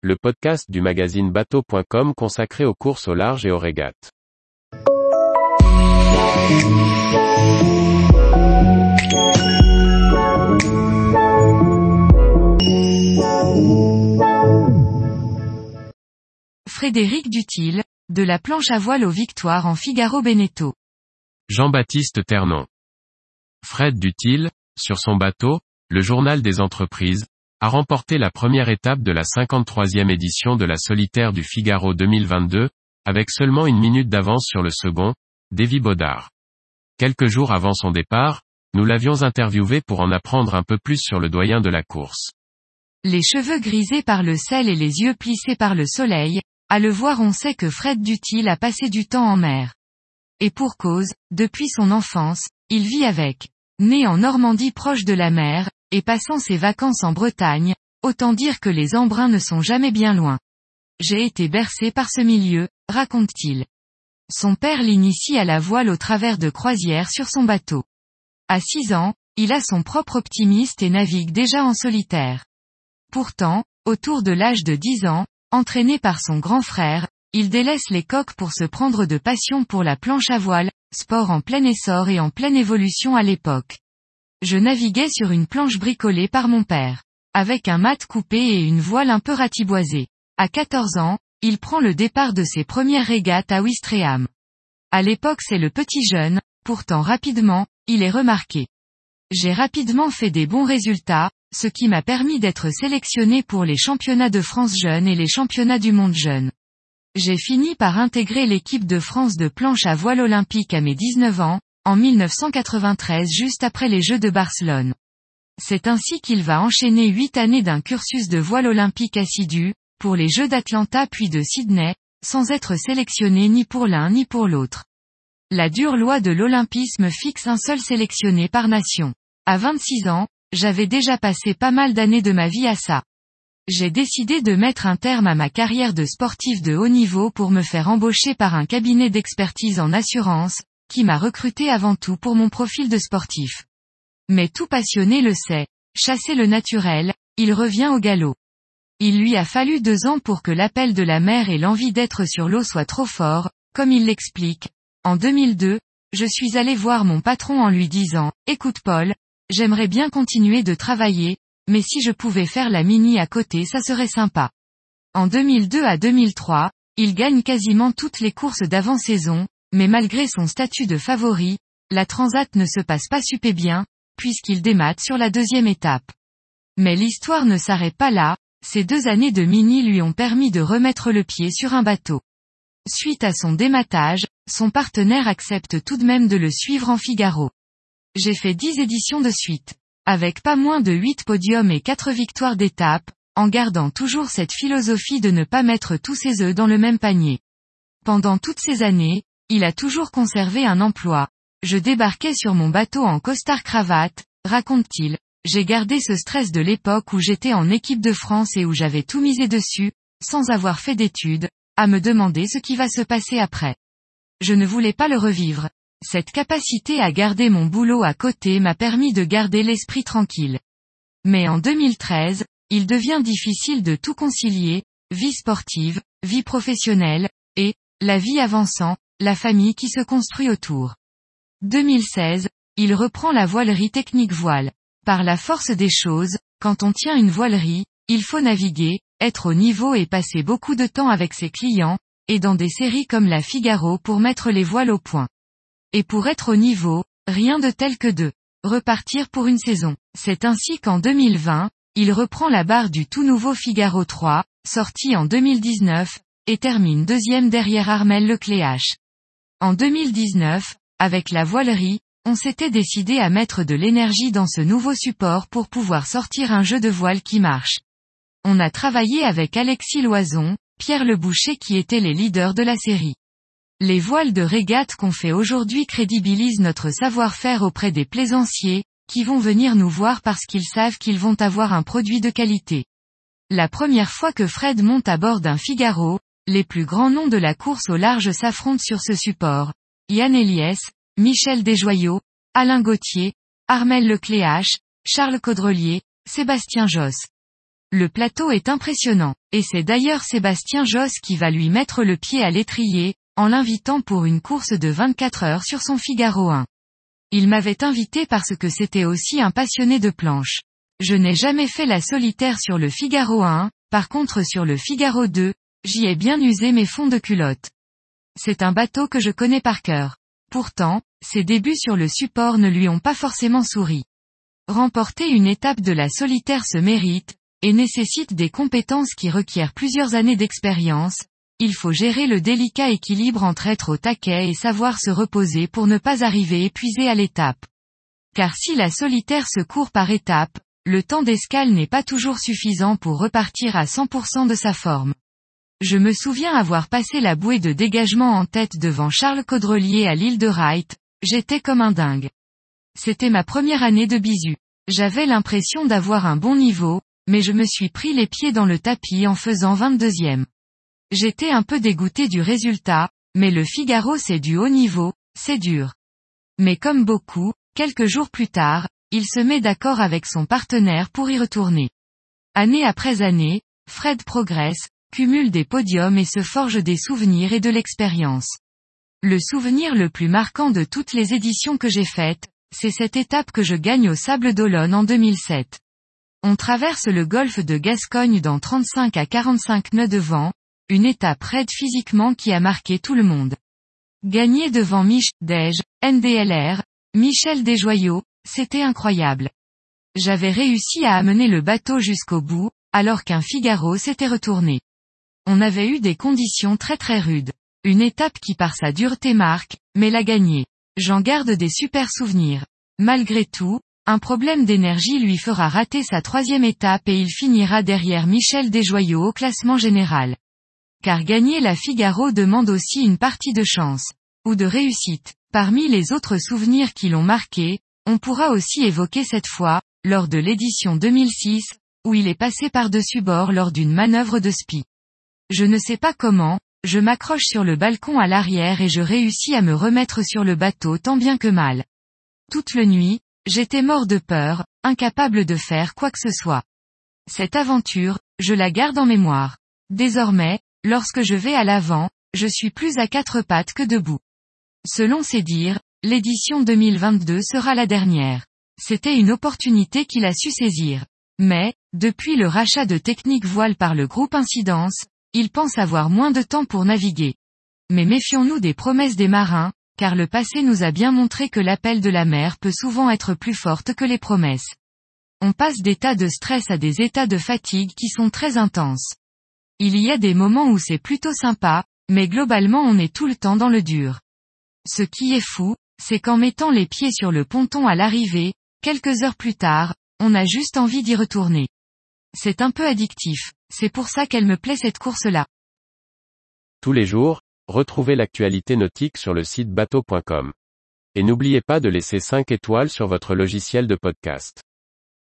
le podcast du magazine bateau.com consacré aux courses au large et aux régates. Frédéric Dutil, de la planche à voile aux victoires en Figaro Beneteau. Jean-Baptiste Ternon. Fred Dutil, sur son bateau, le journal des entreprises, a remporté la première étape de la 53e édition de la solitaire du Figaro 2022, avec seulement une minute d'avance sur le second, Davy Baudard. Quelques jours avant son départ, nous l'avions interviewé pour en apprendre un peu plus sur le doyen de la course. Les cheveux grisés par le sel et les yeux plissés par le soleil, à le voir on sait que Fred Dutil a passé du temps en mer. Et pour cause, depuis son enfance, il vit avec. Né en Normandie proche de la mer, et passant ses vacances en Bretagne, autant dire que les embruns ne sont jamais bien loin. J'ai été bercé par ce milieu, raconte-t-il. Son père l'initie à la voile au travers de croisières sur son bateau. À 6 ans, il a son propre optimiste et navigue déjà en solitaire. Pourtant, autour de l'âge de 10 ans, entraîné par son grand frère, il délaisse les coques pour se prendre de passion pour la planche à voile, sport en plein essor et en pleine évolution à l'époque. Je naviguais sur une planche bricolée par mon père. Avec un mat coupé et une voile un peu ratiboisée. À 14 ans, il prend le départ de ses premières régates à Ouistreham. À l'époque c'est le petit jeune, pourtant rapidement, il est remarqué. J'ai rapidement fait des bons résultats, ce qui m'a permis d'être sélectionné pour les championnats de France jeunes et les championnats du monde jeunes. J'ai fini par intégrer l'équipe de France de planche à voile olympique à mes 19 ans, en 1993 juste après les Jeux de Barcelone. C'est ainsi qu'il va enchaîner huit années d'un cursus de voile olympique assidu, pour les Jeux d'Atlanta puis de Sydney, sans être sélectionné ni pour l'un ni pour l'autre. La dure loi de l'olympisme fixe un seul sélectionné par nation. À 26 ans, j'avais déjà passé pas mal d'années de ma vie à ça. J'ai décidé de mettre un terme à ma carrière de sportif de haut niveau pour me faire embaucher par un cabinet d'expertise en assurance, qui m'a recruté avant tout pour mon profil de sportif. Mais tout passionné le sait, chasser le naturel, il revient au galop. Il lui a fallu deux ans pour que l'appel de la mer et l'envie d'être sur l'eau soient trop forts, comme il l'explique. En 2002, je suis allé voir mon patron en lui disant, écoute Paul, j'aimerais bien continuer de travailler, mais si je pouvais faire la mini à côté ça serait sympa. En 2002 à 2003, il gagne quasiment toutes les courses d'avant-saison, mais malgré son statut de favori, la Transat ne se passe pas super bien, puisqu'il démate sur la deuxième étape. Mais l'histoire ne s'arrête pas là, ces deux années de mini lui ont permis de remettre le pied sur un bateau. Suite à son dématage, son partenaire accepte tout de même de le suivre en Figaro. J'ai fait dix éditions de suite. Avec pas moins de huit podiums et quatre victoires d'étape, en gardant toujours cette philosophie de ne pas mettre tous ses œufs dans le même panier. Pendant toutes ces années, il a toujours conservé un emploi. Je débarquais sur mon bateau en costard cravate, raconte-t-il. J'ai gardé ce stress de l'époque où j'étais en équipe de France et où j'avais tout misé dessus, sans avoir fait d'études, à me demander ce qui va se passer après. Je ne voulais pas le revivre. Cette capacité à garder mon boulot à côté m'a permis de garder l'esprit tranquille. Mais en 2013, il devient difficile de tout concilier, vie sportive, vie professionnelle, et, la vie avançant, la famille qui se construit autour. 2016, il reprend la voilerie technique voile. Par la force des choses, quand on tient une voilerie, il faut naviguer, être au niveau et passer beaucoup de temps avec ses clients, et dans des séries comme la Figaro pour mettre les voiles au point. Et pour être au niveau, rien de tel que de repartir pour une saison. C'est ainsi qu'en 2020, il reprend la barre du tout nouveau Figaro 3, sorti en 2019, et termine deuxième derrière Armel Lecléache. En 2019, avec la voilerie, on s'était décidé à mettre de l'énergie dans ce nouveau support pour pouvoir sortir un jeu de voile qui marche. On a travaillé avec Alexis Loison, Pierre Le Boucher qui étaient les leaders de la série. Les voiles de régate qu'on fait aujourd'hui crédibilisent notre savoir-faire auprès des plaisanciers, qui vont venir nous voir parce qu'ils savent qu'ils vont avoir un produit de qualité. La première fois que Fred monte à bord d'un Figaro, les plus grands noms de la course au large s'affrontent sur ce support. Yann Eliès, Michel Desjoyaux, Alain Gauthier, Armel Lecléache, Charles Caudrelier, Sébastien Josse. Le plateau est impressionnant, et c'est d'ailleurs Sébastien Josse qui va lui mettre le pied à l'étrier, en l'invitant pour une course de 24 heures sur son Figaro 1. Il m'avait invité parce que c'était aussi un passionné de planche. Je n'ai jamais fait la solitaire sur le Figaro 1, par contre sur le Figaro 2, j'y ai bien usé mes fonds de culotte. C'est un bateau que je connais par cœur. Pourtant, ses débuts sur le support ne lui ont pas forcément souri. Remporter une étape de la solitaire se mérite, et nécessite des compétences qui requièrent plusieurs années d'expérience, il faut gérer le délicat équilibre entre être au taquet et savoir se reposer pour ne pas arriver épuisé à l'étape. Car si la solitaire se court par étape, le temps d'escale n'est pas toujours suffisant pour repartir à 100% de sa forme. Je me souviens avoir passé la bouée de dégagement en tête devant Charles Caudrelier à l'île de Wright, j'étais comme un dingue. C'était ma première année de bisu. J'avais l'impression d'avoir un bon niveau, mais je me suis pris les pieds dans le tapis en faisant 22e. J'étais un peu dégoûté du résultat, mais le Figaro c'est du haut niveau, c'est dur. Mais comme beaucoup, quelques jours plus tard, il se met d'accord avec son partenaire pour y retourner. Année après année, Fred progresse, cumule des podiums et se forge des souvenirs et de l'expérience. Le souvenir le plus marquant de toutes les éditions que j'ai faites, c'est cette étape que je gagne au Sable d'Olonne en 2007. On traverse le golfe de Gascogne dans 35 à 45 nœuds de vent, une étape raide physiquement qui a marqué tout le monde. Gagner devant Mich, Dej, NDLR, Michel Desjoyaux, c'était incroyable. J'avais réussi à amener le bateau jusqu'au bout, alors qu'un Figaro s'était retourné. On avait eu des conditions très très rudes. Une étape qui par sa dureté marque, mais l'a gagnée. J'en garde des super souvenirs. Malgré tout, un problème d'énergie lui fera rater sa troisième étape et il finira derrière Michel Desjoyaux au classement général. Car gagner la Figaro demande aussi une partie de chance. Ou de réussite. Parmi les autres souvenirs qui l'ont marqué, on pourra aussi évoquer cette fois, lors de l'édition 2006, où il est passé par-dessus bord lors d'une manœuvre de spi. Je ne sais pas comment, je m'accroche sur le balcon à l'arrière et je réussis à me remettre sur le bateau tant bien que mal. Toute la nuit, j'étais mort de peur, incapable de faire quoi que ce soit. Cette aventure, je la garde en mémoire. Désormais, lorsque je vais à l'avant, je suis plus à quatre pattes que debout. Selon ses dires, l'édition 2022 sera la dernière. C'était une opportunité qu'il a su saisir. Mais, depuis le rachat de Technique Voile par le groupe Incidence, il pense avoir moins de temps pour naviguer. Mais méfions-nous des promesses des marins, car le passé nous a bien montré que l'appel de la mer peut souvent être plus forte que les promesses. On passe d'états de stress à des états de fatigue qui sont très intenses. Il y a des moments où c'est plutôt sympa, mais globalement on est tout le temps dans le dur. Ce qui est fou, c'est qu'en mettant les pieds sur le ponton à l'arrivée, quelques heures plus tard, on a juste envie d'y retourner. C'est un peu addictif. C'est pour ça qu'elle me plaît cette course-là. Tous les jours, retrouvez l'actualité nautique sur le site bateau.com. Et n'oubliez pas de laisser 5 étoiles sur votre logiciel de podcast.